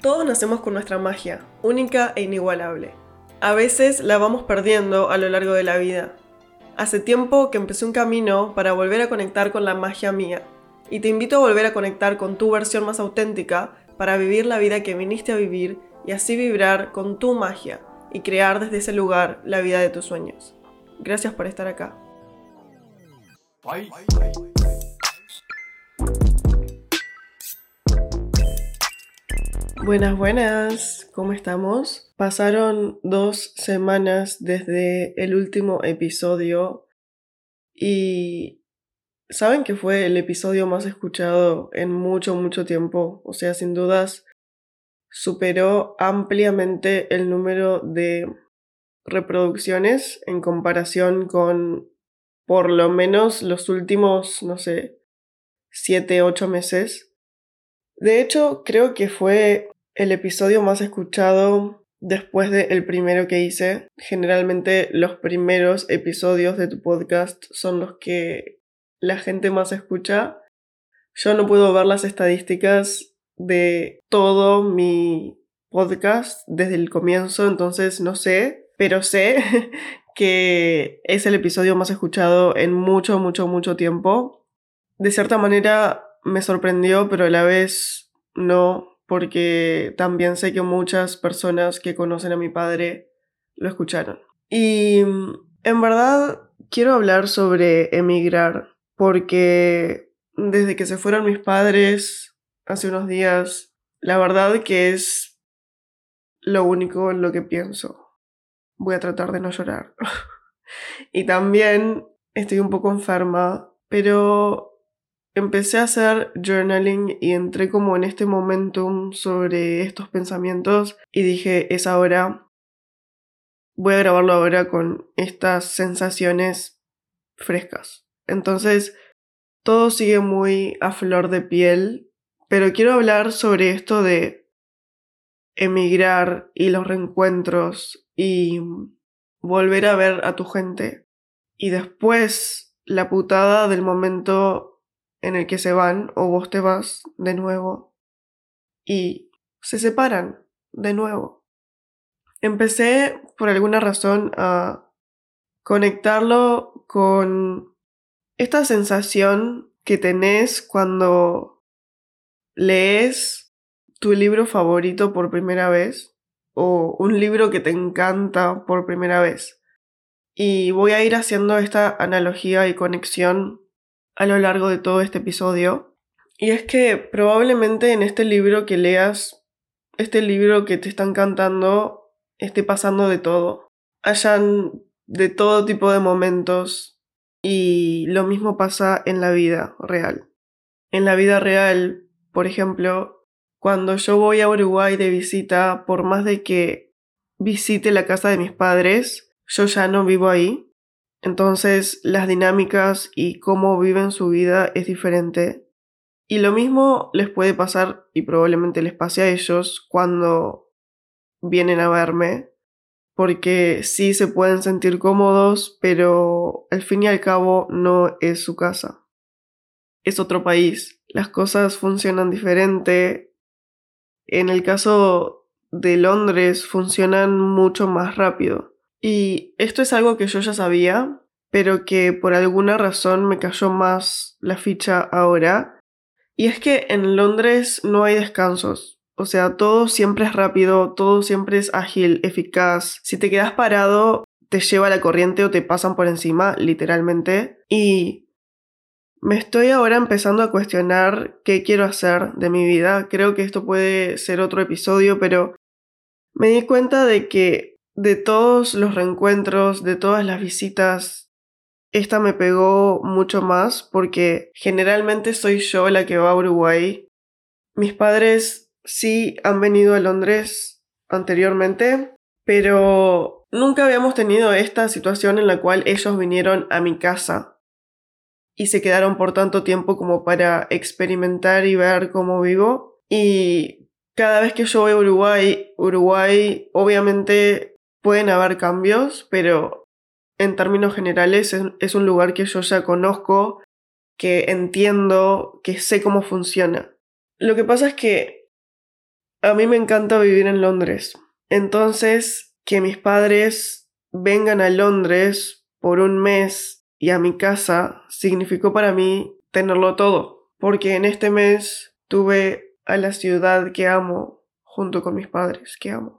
Todos nacemos con nuestra magia, única e inigualable. A veces la vamos perdiendo a lo largo de la vida. Hace tiempo que empecé un camino para volver a conectar con la magia mía, y te invito a volver a conectar con tu versión más auténtica para vivir la vida que viniste a vivir y así vibrar con tu magia y crear desde ese lugar la vida de tus sueños. Gracias por estar acá. Buenas, buenas, ¿cómo estamos? Pasaron dos semanas desde el último episodio y saben que fue el episodio más escuchado en mucho, mucho tiempo. O sea, sin dudas, superó ampliamente el número de reproducciones en comparación con por lo menos los últimos, no sé, siete, ocho meses. De hecho, creo que fue el episodio más escuchado después del primero que hice. Generalmente los primeros episodios de tu podcast son los que la gente más escucha. Yo no puedo ver las estadísticas de todo mi podcast desde el comienzo, entonces no sé, pero sé que es el episodio más escuchado en mucho, mucho, mucho tiempo. De cierta manera me sorprendió, pero a la vez no, porque también sé que muchas personas que conocen a mi padre lo escucharon. Y en verdad quiero hablar sobre emigrar, porque desde que se fueron mis padres hace unos días, la verdad que es lo único en lo que pienso. Voy a tratar de no llorar. y también estoy un poco enferma, pero empecé a hacer journaling y entré como en este momentum sobre estos pensamientos y dije, es ahora, voy a grabarlo ahora con estas sensaciones frescas. Entonces, todo sigue muy a flor de piel, pero quiero hablar sobre esto de emigrar y los reencuentros y volver a ver a tu gente. Y después la putada del momento en el que se van o vos te vas de nuevo y se separan de nuevo. Empecé por alguna razón a conectarlo con esta sensación que tenés cuando lees tu libro favorito por primera vez o un libro que te encanta por primera vez. Y voy a ir haciendo esta analogía y conexión a lo largo de todo este episodio. Y es que probablemente en este libro que leas, este libro que te están cantando, esté pasando de todo. Hayan de todo tipo de momentos y lo mismo pasa en la vida real. En la vida real, por ejemplo, cuando yo voy a Uruguay de visita, por más de que visite la casa de mis padres, yo ya no vivo ahí. Entonces las dinámicas y cómo viven su vida es diferente. Y lo mismo les puede pasar y probablemente les pase a ellos cuando vienen a verme, porque sí se pueden sentir cómodos, pero al fin y al cabo no es su casa. Es otro país. Las cosas funcionan diferente. En el caso de Londres funcionan mucho más rápido. Y esto es algo que yo ya sabía, pero que por alguna razón me cayó más la ficha ahora. Y es que en Londres no hay descansos. O sea, todo siempre es rápido, todo siempre es ágil, eficaz. Si te quedas parado, te lleva la corriente o te pasan por encima, literalmente. Y me estoy ahora empezando a cuestionar qué quiero hacer de mi vida. Creo que esto puede ser otro episodio, pero me di cuenta de que de todos los reencuentros, de todas las visitas, esta me pegó mucho más porque generalmente soy yo la que va a Uruguay. Mis padres sí han venido a Londres anteriormente, pero nunca habíamos tenido esta situación en la cual ellos vinieron a mi casa y se quedaron por tanto tiempo como para experimentar y ver cómo vivo. Y cada vez que yo voy a Uruguay, Uruguay obviamente pueden haber cambios, pero en términos generales es, un lugar que yo ya conozco, que entiendo, que sé cómo funciona. Lo que pasa es que a mí me encanta vivir en Londres. Entonces, que mis padres vengan a Londres por un mes y a mi casa significó para mí tenerlo todo, porque en este mes tuve a la ciudad que amo junto con mis padres que amo.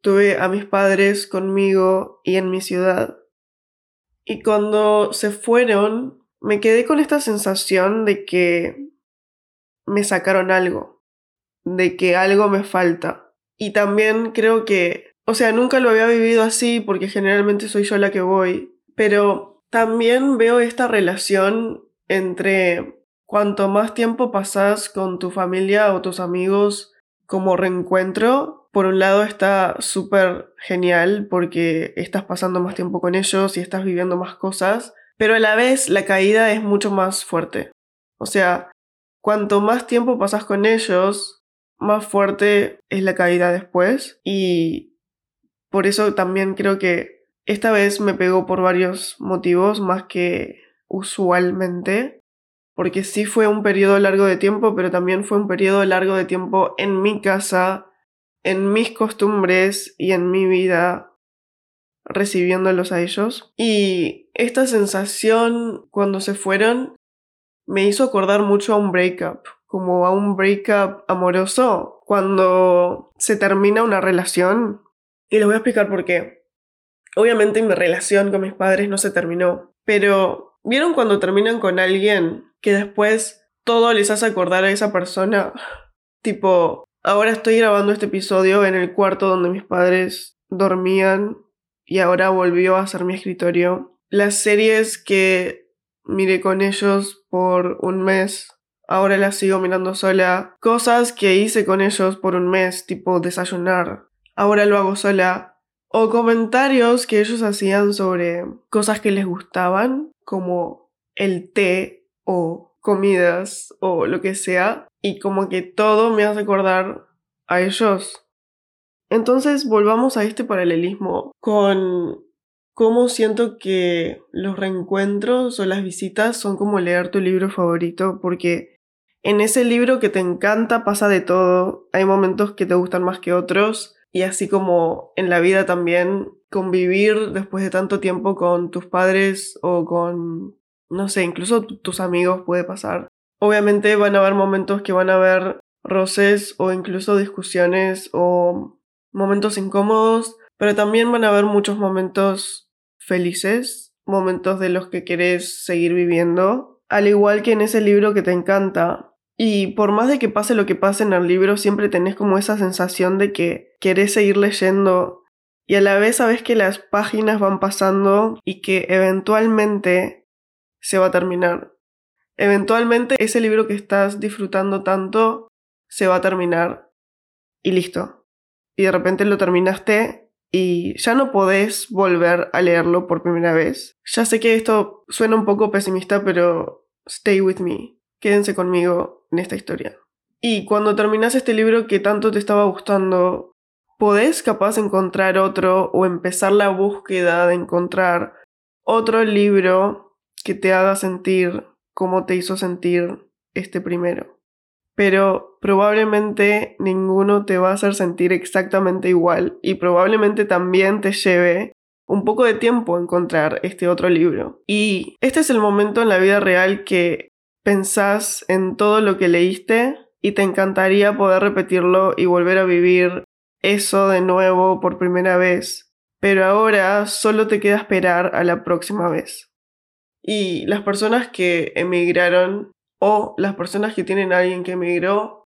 Tuve a mis padres conmigo y en mi ciudad. Y cuando se fueron, me quedé con esta sensación de que me sacaron algo, de que algo me falta. Y también creo que, o sea, nunca lo había vivido así porque generalmente soy yo la que voy, pero también veo esta relación entre cuanto más tiempo pasas con tu familia o tus amigos como reencuentro, por un lado está súper genial porque estás pasando más tiempo con ellos y estás viviendo más cosas, pero a la vez la caída es mucho más fuerte. O sea, cuanto más tiempo pasas con ellos, más fuerte es la caída después y por eso también creo que esta vez me pegó por varios motivos más que usualmente porque sí fue un periodo largo de tiempo, pero también fue un periodo largo de tiempo en mi casa, en mis costumbres y en mi vida, recibiéndolos a ellos. Y esta sensación cuando se fueron me hizo acordar mucho a un breakup, como a un breakup amoroso, cuando se termina una relación. Y les voy a explicar por qué. Obviamente mi relación con mis padres no se terminó, pero ¿Vieron cuando terminan con alguien que después todo les hace acordar a esa persona? Tipo, ahora estoy grabando este episodio en el cuarto donde mis padres dormían y ahora volvió a ser mi escritorio. Las series que miré con ellos por un mes, ahora las sigo mirando sola. Cosas que hice con ellos por un mes, tipo desayunar, ahora lo hago sola. O comentarios que ellos hacían sobre cosas que les gustaban como el té o comidas o lo que sea y como que todo me hace acordar a ellos. Entonces volvamos a este paralelismo con cómo siento que los reencuentros o las visitas son como leer tu libro favorito porque en ese libro que te encanta pasa de todo, hay momentos que te gustan más que otros y así como en la vida también convivir después de tanto tiempo con tus padres o con, no sé, incluso tus amigos puede pasar. Obviamente van a haber momentos que van a haber roces o incluso discusiones o momentos incómodos, pero también van a haber muchos momentos felices, momentos de los que querés seguir viviendo, al igual que en ese libro que te encanta, y por más de que pase lo que pase en el libro, siempre tenés como esa sensación de que querés seguir leyendo y a la vez sabes que las páginas van pasando y que eventualmente se va a terminar. Eventualmente ese libro que estás disfrutando tanto se va a terminar y listo. Y de repente lo terminaste y ya no podés volver a leerlo por primera vez. Ya sé que esto suena un poco pesimista, pero stay with me. Quédense conmigo en esta historia. Y cuando terminas este libro que tanto te estaba gustando, podés capaz encontrar otro o empezar la búsqueda de encontrar otro libro que te haga sentir como te hizo sentir este primero. Pero probablemente ninguno te va a hacer sentir exactamente igual y probablemente también te lleve un poco de tiempo encontrar este otro libro. Y este es el momento en la vida real que pensás en todo lo que leíste y te encantaría poder repetirlo y volver a vivir eso de nuevo por primera vez, pero ahora solo te queda esperar a la próxima vez. Y las personas que emigraron o las personas que tienen a alguien que emigró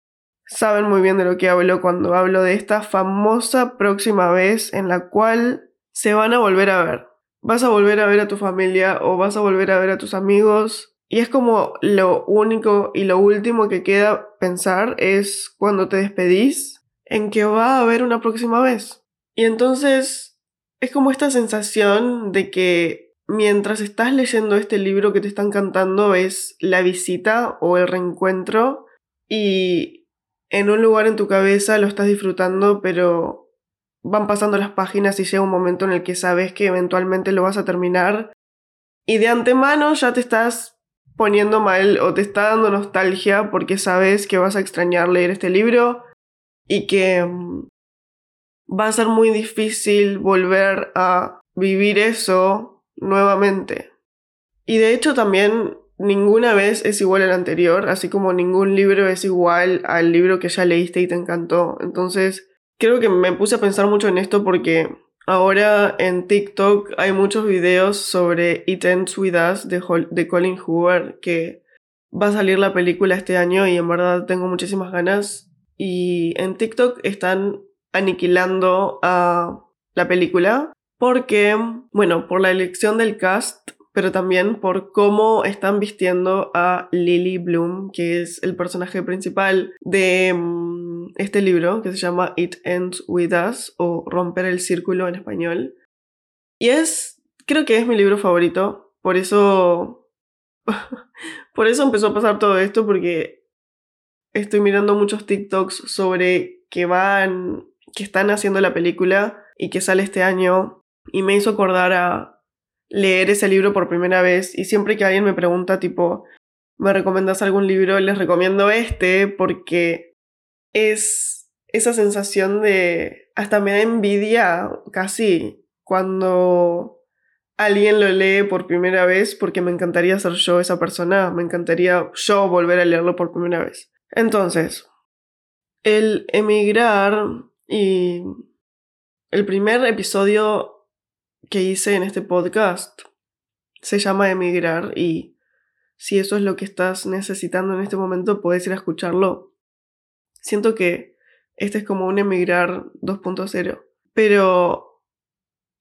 saben muy bien de lo que hablo cuando hablo de esta famosa próxima vez en la cual se van a volver a ver. Vas a volver a ver a tu familia o vas a volver a ver a tus amigos y es como lo único y lo último que queda pensar es cuando te despedís en que va a haber una próxima vez. Y entonces es como esta sensación de que mientras estás leyendo este libro que te están cantando es la visita o el reencuentro y en un lugar en tu cabeza lo estás disfrutando pero van pasando las páginas y llega un momento en el que sabes que eventualmente lo vas a terminar y de antemano ya te estás poniendo mal o te está dando nostalgia porque sabes que vas a extrañar leer este libro y que mm, va a ser muy difícil volver a vivir eso nuevamente. Y de hecho también ninguna vez es igual al anterior, así como ningún libro es igual al libro que ya leíste y te encantó. Entonces, creo que me puse a pensar mucho en esto porque ahora en TikTok hay muchos videos sobre It Ends With Us de, de Colin Hoover que va a salir la película este año y en verdad tengo muchísimas ganas. Y en TikTok están aniquilando a la película porque, bueno, por la elección del cast, pero también por cómo están vistiendo a Lily Bloom, que es el personaje principal de mm, este libro que se llama It Ends With Us o Romper el Círculo en español. Y es, creo que es mi libro favorito, por eso, por eso empezó a pasar todo esto, porque estoy mirando muchos TikToks sobre que van que están haciendo la película y que sale este año y me hizo acordar a leer ese libro por primera vez y siempre que alguien me pregunta tipo, ¿me recomiendas algún libro? Les recomiendo este porque es esa sensación de, hasta me da envidia casi cuando alguien lo lee por primera vez porque me encantaría ser yo esa persona, me encantaría yo volver a leerlo por primera vez. Entonces, el emigrar y el primer episodio que hice en este podcast se llama Emigrar y si eso es lo que estás necesitando en este momento, puedes ir a escucharlo. Siento que este es como un emigrar 2.0, pero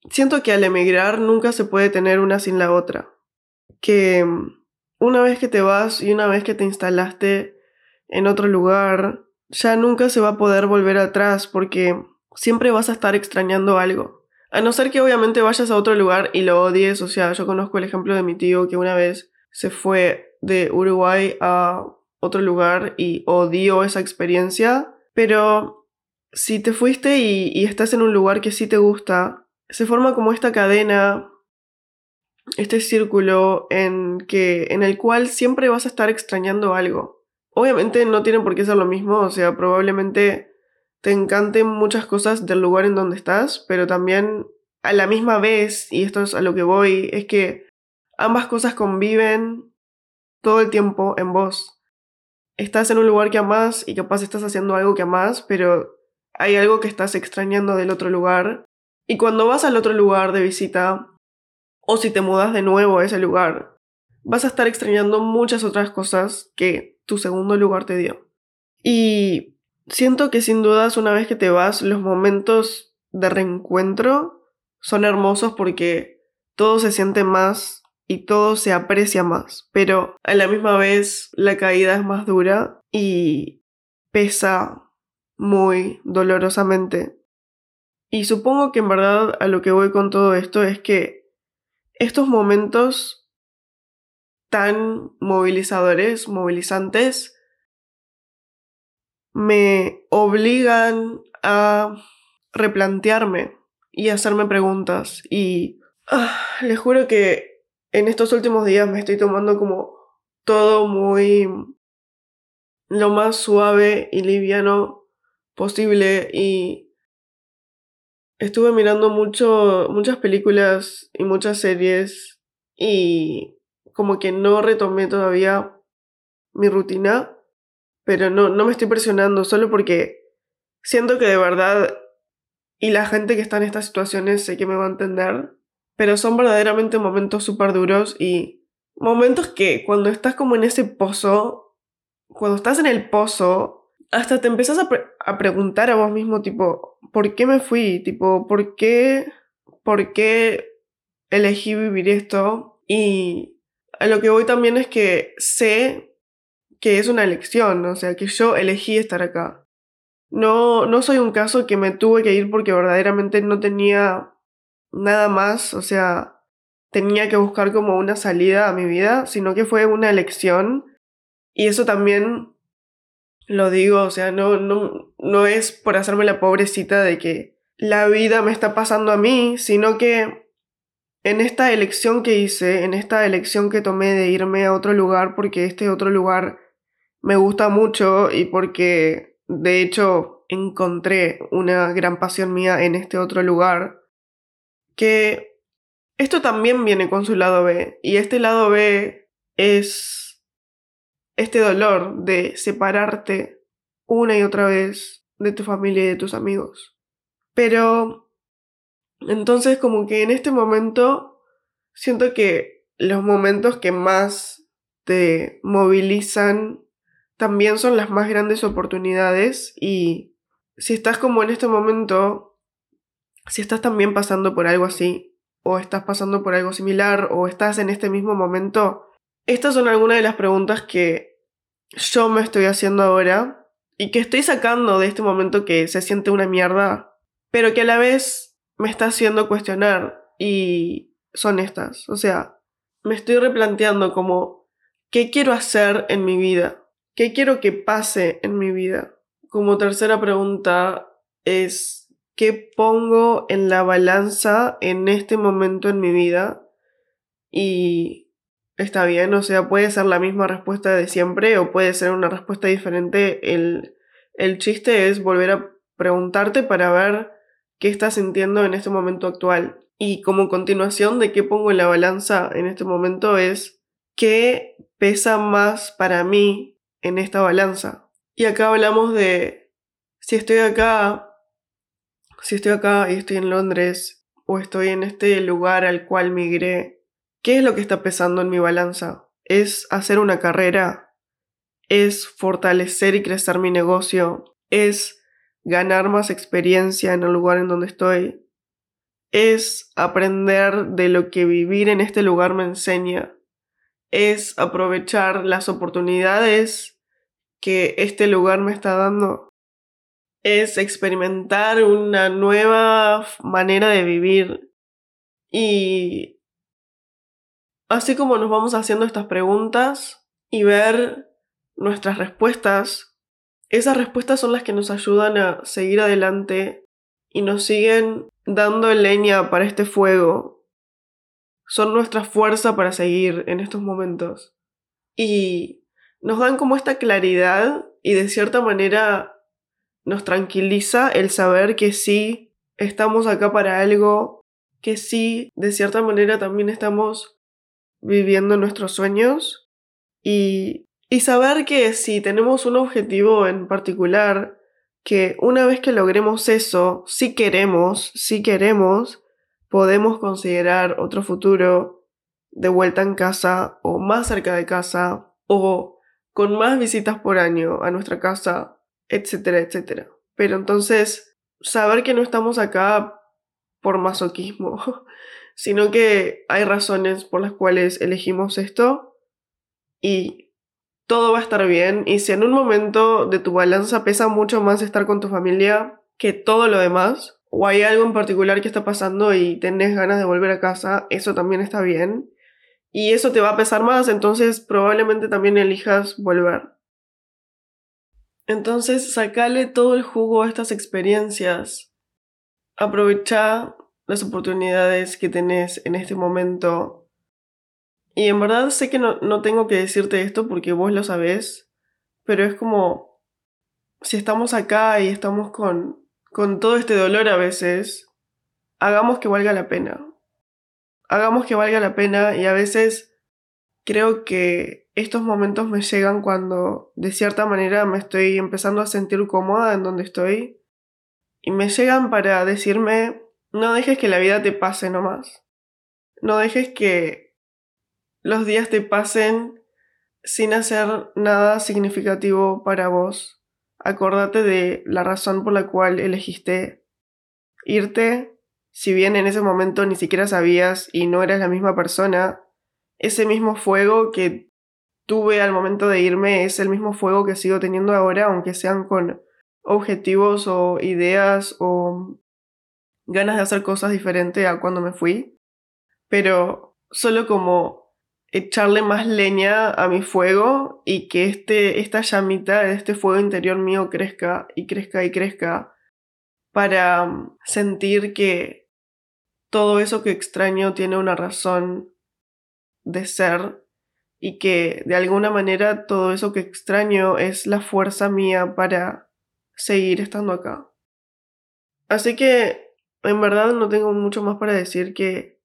siento que al emigrar nunca se puede tener una sin la otra. Que una vez que te vas y una vez que te instalaste en otro lugar, ya nunca se va a poder volver atrás porque siempre vas a estar extrañando algo. A no ser que obviamente vayas a otro lugar y lo odies, o sea, yo conozco el ejemplo de mi tío que una vez se fue de Uruguay a otro lugar y odió esa experiencia, pero si te fuiste y, estás en un lugar que sí te gusta, se forma como esta cadena, este círculo en, que, en el cual siempre vas a estar extrañando algo. Obviamente no tienen por qué ser lo mismo, o sea, probablemente te encanten muchas cosas del lugar en donde estás, pero también a la misma vez, y esto es a lo que voy, es que ambas cosas conviven todo el tiempo en vos. Estás en un lugar que amas y capaz estás haciendo algo que amas, pero hay algo que estás extrañando del otro lugar. Y cuando vas al otro lugar de visita, o si te mudas de nuevo a ese lugar, vas a estar extrañando muchas otras cosas que tu segundo lugar te dio. Y siento que sin dudas una vez que te vas, los momentos de reencuentro son hermosos porque todo se siente más y todo se aprecia más, pero a la misma vez la caída es más dura y pesa muy dolorosamente. Y supongo que en verdad a lo que voy con todo esto es que estos momentos tan movilizadores, movilizantes, me obligan a replantearme y hacerme preguntas. Y ah, les juro que en estos últimos días me estoy tomando como todo muy lo más suave y liviano posible y estuve mirando mucho muchas películas y muchas series y como que no retomé todavía mi rutina, pero no, no me estoy presionando solo porque siento que de verdad, y la gente que está en estas situaciones sé que me va a entender, pero son verdaderamente momentos súper duros y momentos que cuando estás como en ese pozo, cuando estás en el pozo, hasta te empiezas a, a preguntar a vos mismo, tipo, ¿por qué me fui? Tipo, ¿por qué, por qué elegí vivir esto? Y a lo que voy también es que sé que es una elección, o sea, que yo elegí estar acá. No, no soy un caso que me tuve que ir porque verdaderamente no tenía nada más, o sea, tenía que buscar como una salida a mi vida, sino que fue una elección. Y eso también lo digo, o sea, no, no, no es por hacerme la pobrecita de que la vida me está pasando a mí, sino que en esta elección que hice, en esta elección que tomé de irme a otro lugar porque este otro lugar me gusta mucho y porque de hecho encontré una gran pasión mía en este otro lugar, que esto también viene con su lado B, y este lado B es este dolor de separarte una y otra vez de tu familia y de tus amigos. Pero entonces como que en este momento siento que los momentos que más te movilizan también son las más grandes oportunidades y si estás como en este momento, si estás también pasando por algo así, o estás pasando por algo similar, o estás en este mismo momento, estas son algunas de las preguntas que yo me estoy haciendo ahora y que estoy sacando de este momento que se siente una mierda, pero que a la vez me está haciendo cuestionar y son estas. O sea, me estoy replanteando como, ¿qué quiero hacer en mi vida? ¿Qué quiero que pase en mi vida? Como tercera pregunta es, ¿qué pongo en la balanza en este momento en mi vida? Y está bien, o sea, puede ser la misma respuesta de siempre o puede ser una respuesta diferente. El, el chiste es volver a preguntarte para ver qué estás sintiendo en este momento actual. Y como continuación de qué pongo en la balanza en este momento es qué pesa más para mí en esta balanza. Y acá hablamos de si estoy acá, si estoy acá y estoy en Londres o estoy en este lugar al cual migré, ¿qué es lo que está pesando en mi balanza? ¿Es hacer una carrera? ¿Es fortalecer y crecer mi negocio? ¿Es ganar más experiencia en el lugar en donde estoy? ¿Es aprender de lo que vivir en este lugar me enseña? Es aprovechar las oportunidades que este lugar me está dando. Es experimentar una nueva manera de vivir. Y así como nos vamos haciendo estas preguntas y ver nuestras respuestas, esas respuestas son las que nos ayudan a seguir adelante y nos siguen dando leña para este fuego son nuestra fuerza para seguir en estos momentos. Y nos dan como esta claridad y de cierta manera nos tranquiliza el saber que sí estamos acá para algo, que sí de cierta manera también estamos viviendo nuestros sueños y, y saber que si tenemos un objetivo en particular, que una vez que logremos eso, si queremos, si queremos, podemos considerar otro futuro de vuelta en casa o más cerca de casa o con más visitas por año a nuestra casa, etcétera, etcétera. Pero entonces, saber que no estamos acá por masoquismo, sino que hay razones por las cuales elegimos esto y todo va a estar bien. Y si en un momento de tu balanza pesa mucho más estar con tu familia que todo lo demás, o hay algo en particular que está pasando y tenés ganas de volver a casa, eso también está bien. Y eso te va a pesar más, entonces probablemente también elijas volver. Entonces, sacale todo el jugo a estas experiencias. Aprovecha las oportunidades que tenés en este momento. Y en verdad sé que no, no tengo que decirte esto porque vos lo sabés, pero es como si estamos acá y estamos con con todo este dolor a veces, hagamos que valga la pena. Hagamos que valga la pena y a veces creo que estos momentos me llegan cuando de cierta manera me estoy empezando a sentir cómoda en donde estoy y me llegan para decirme no dejes que la vida te pase nomás. No dejes que los días te pasen sin hacer nada significativo para vos acordate de la razón por la cual elegiste irte, si bien en ese momento ni siquiera sabías y no eras la misma persona, ese mismo fuego que tuve al momento de irme es el mismo fuego que sigo teniendo ahora, aunque sean con objetivos o ideas o ganas de hacer cosas diferentes a cuando me fui. Pero solo como echarle más leña a mi fuego y que este, esta llamita este fuego interior mío crezca y crezca y crezca para mm, sentir que todo eso que extraño tiene una razón de ser y que de alguna manera todo eso que extraño es la fuerza mía para seguir estando acá. Así que, en verdad, no tengo mucho más para decir que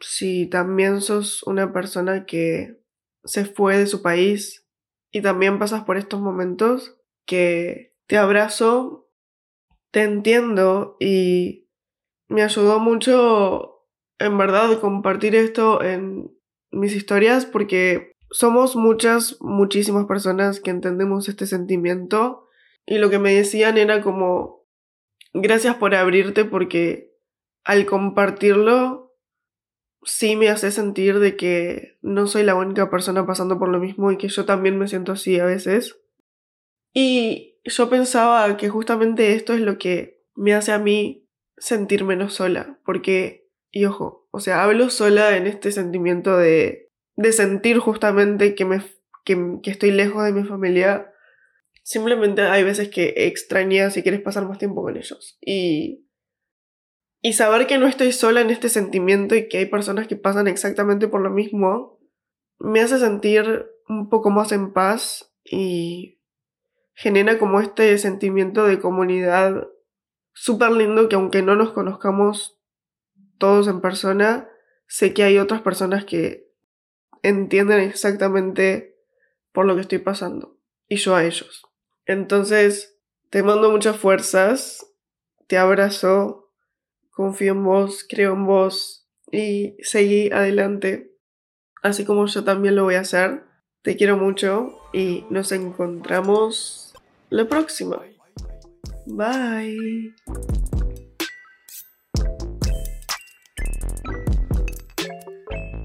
si también sos una persona que se fue de su país y también pasas por estos momentos, que te abrazo, te entiendo y me ayudó mucho, en verdad, compartir esto en mis historias porque somos muchas, muchísimas personas que entendemos este sentimiento y lo que me decían era como, gracias por abrirte porque al compartirlo sí me hace sentir de que no soy la única persona pasando por lo mismo y que yo también me siento así a veces. Y yo pensaba que justamente esto es lo que me hace a mí sentir menos sola, porque, y ojo, o sea, hablo sola en este sentimiento de, de sentir justamente que, me, que, que estoy lejos de mi familia. Simplemente hay veces que extrañas y quieres pasar más tiempo con ellos. Y y saber que no estoy sola en este sentimiento y que hay personas que pasan exactamente por lo mismo, me hace sentir un poco más en paz y genera como este sentimiento de comunidad súper lindo que aunque no nos conozcamos todos en persona, sé que hay otras personas que entienden exactamente por lo que estoy pasando y yo a ellos. Entonces, te mando muchas fuerzas, te abrazo confío en vos, creo en vos y seguí adelante, así como yo también lo voy a hacer. Te quiero mucho y nos encontramos la próxima. Bye.